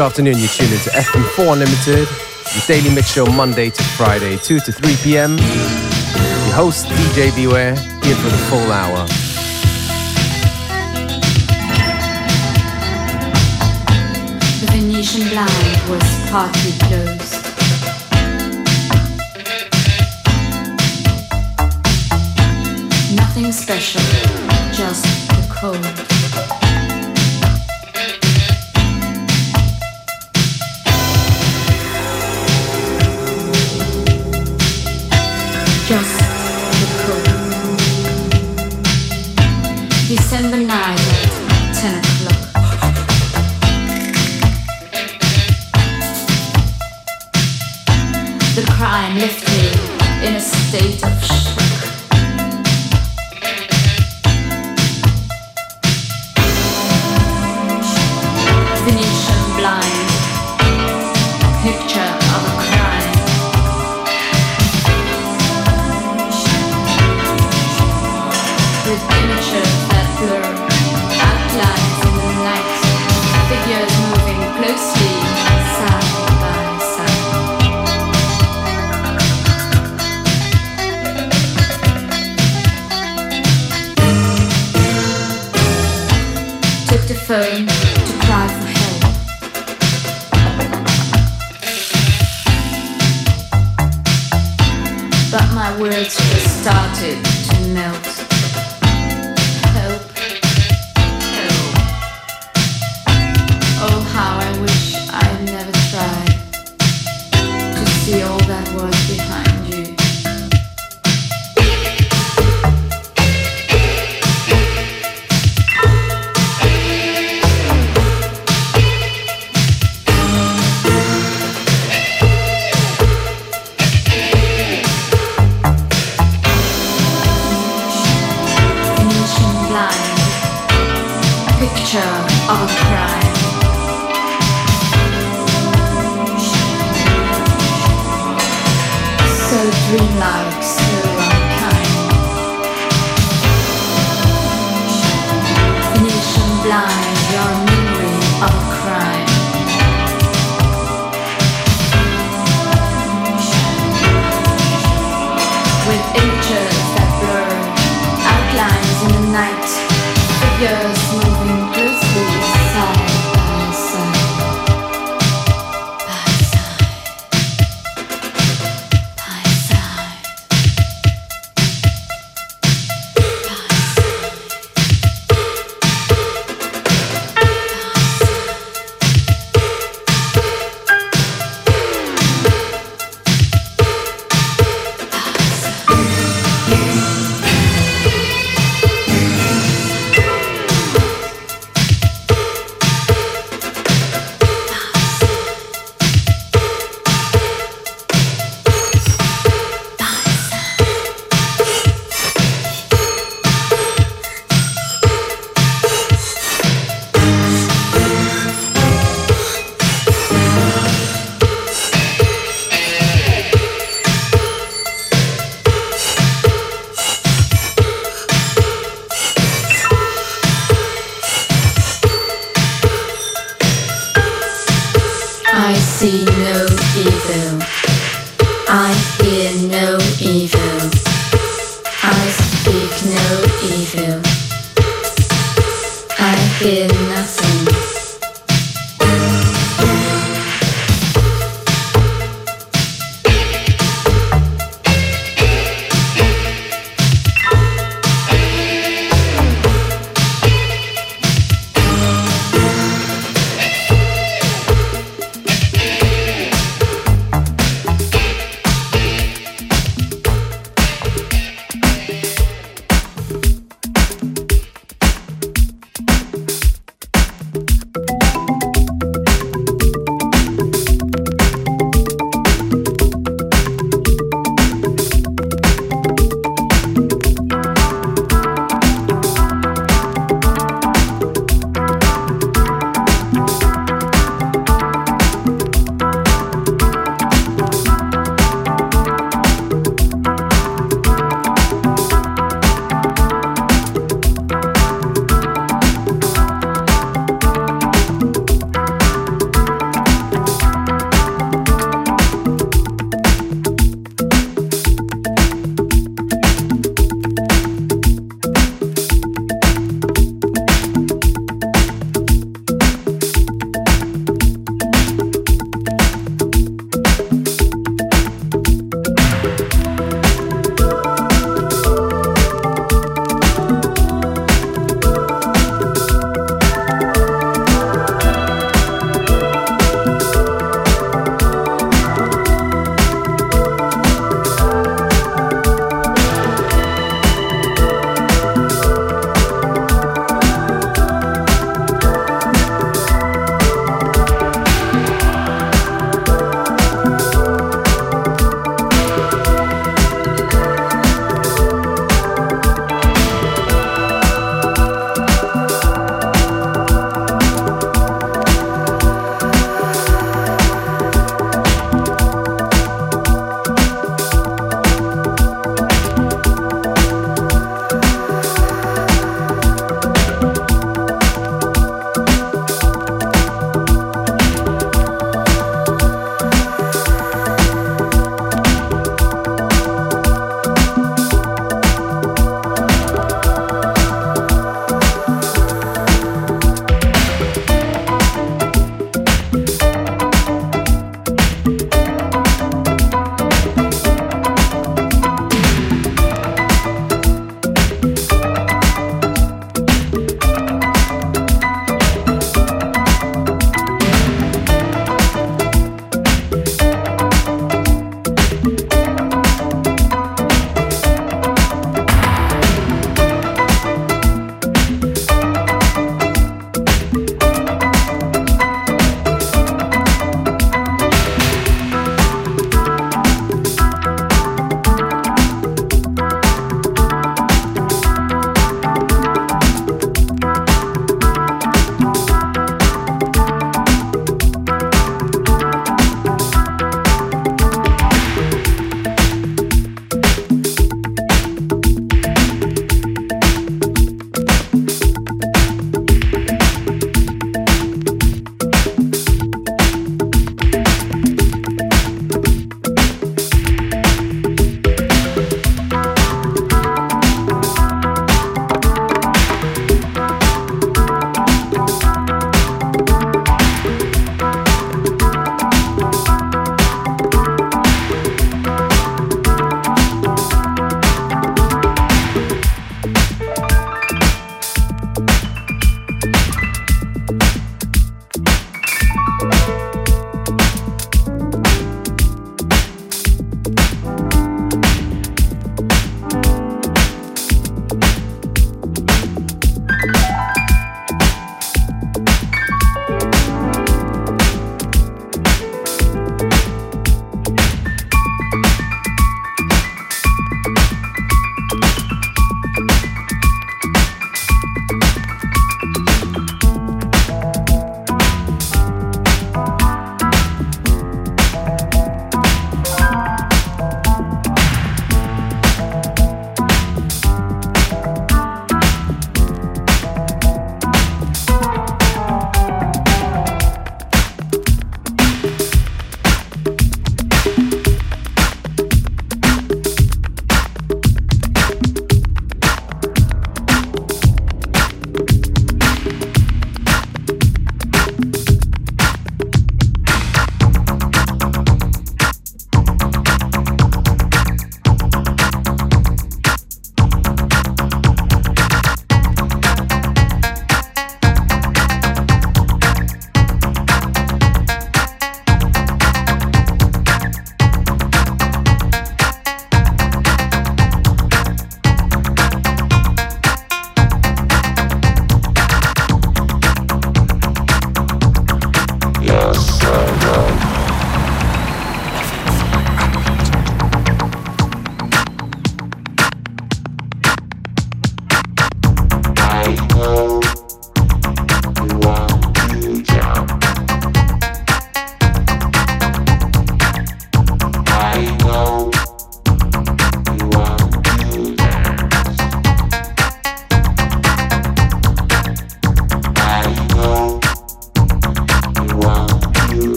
Good afternoon, you're tuned into FM4 Unlimited, the daily mix show Monday to Friday, 2 to 3 p.m. Your host, DJ Beware, here for the full hour. The Venetian blind was partly closed. Nothing special, just the cold. But my words just started to melt.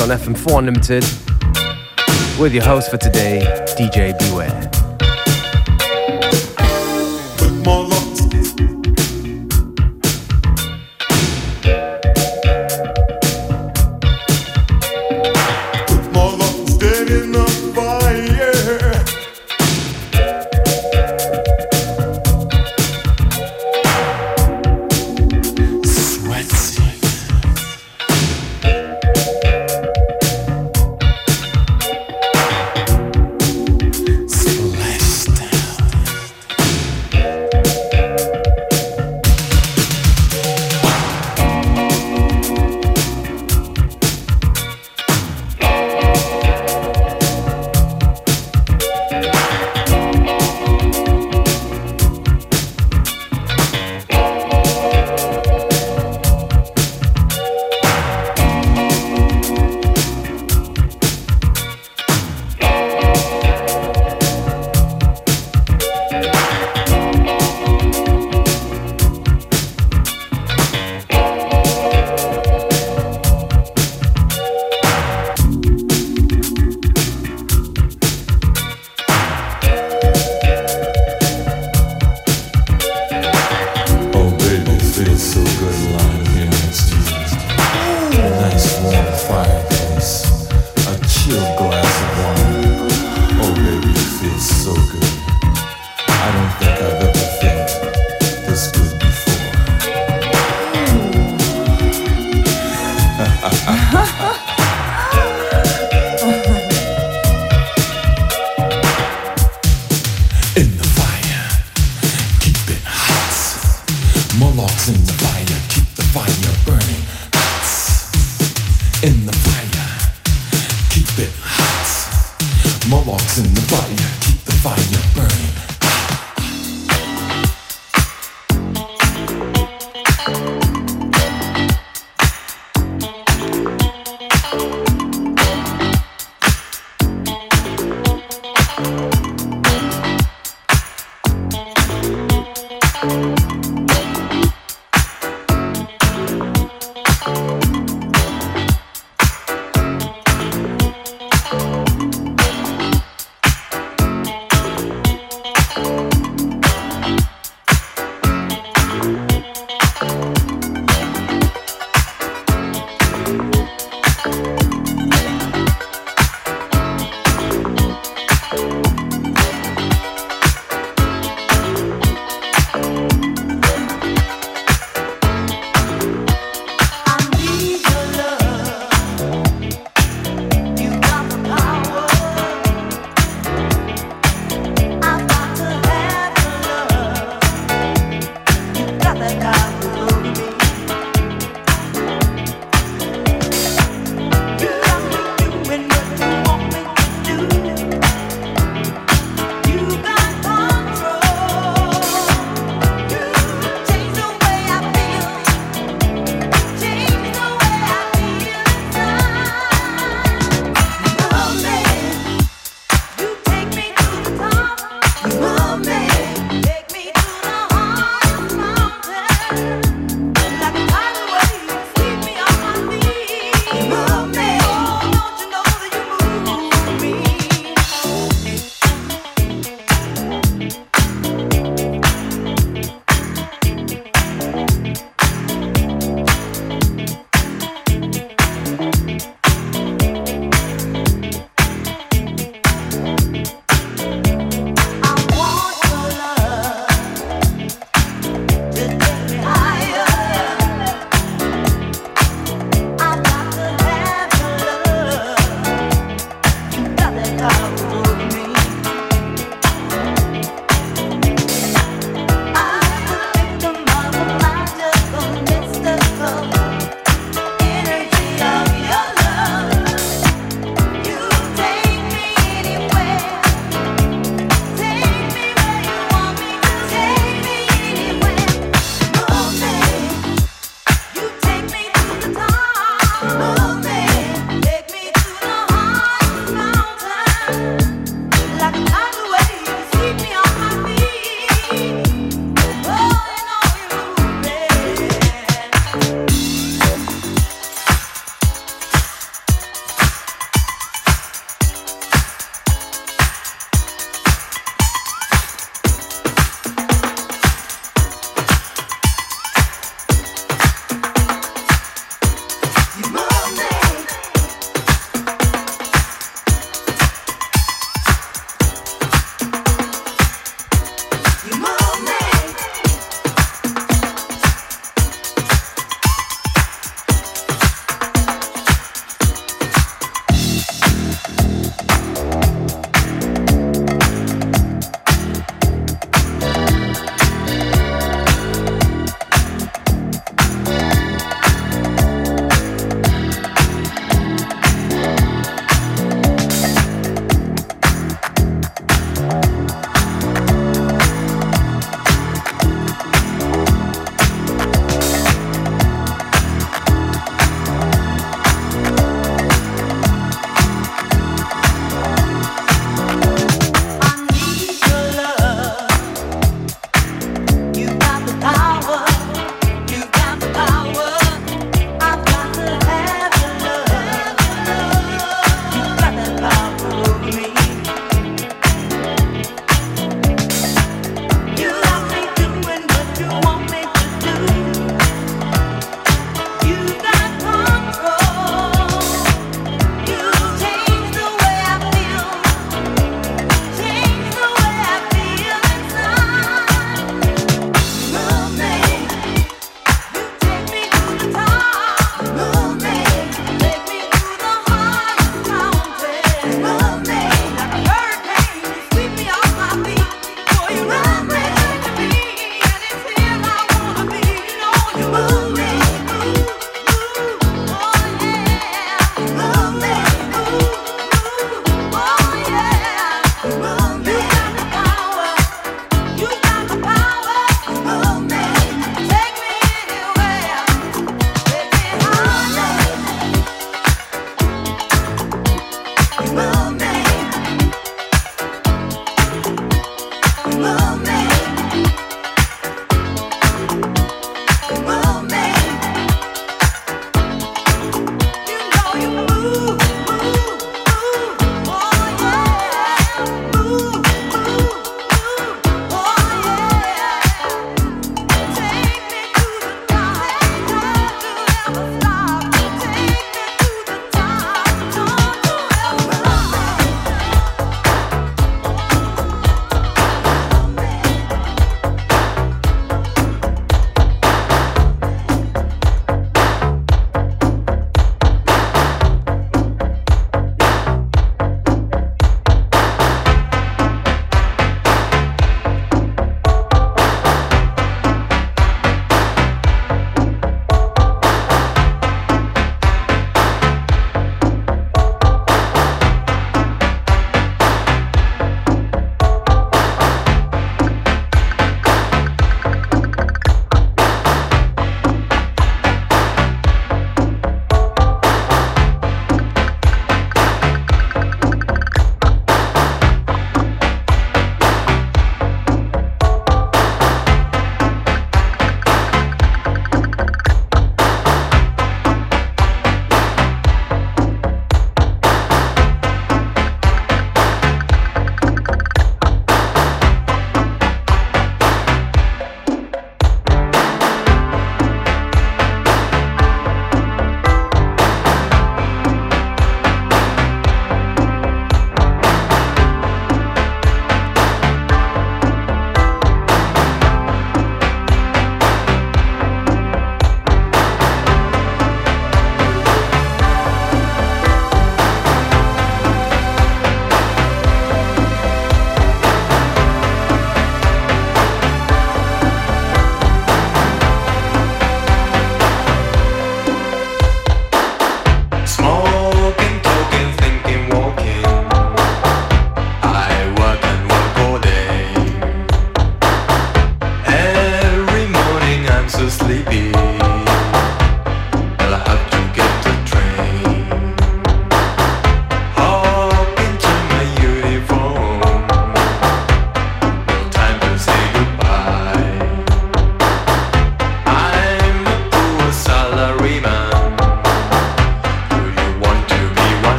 On FM4 Unlimited with your host for today, DJ Beware.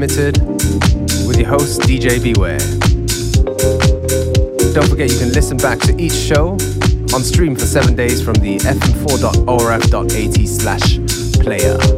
Unlimited with your host, DJ Beware. Don't forget you can listen back to each show on stream for seven days from the fm4.orf.at slash player.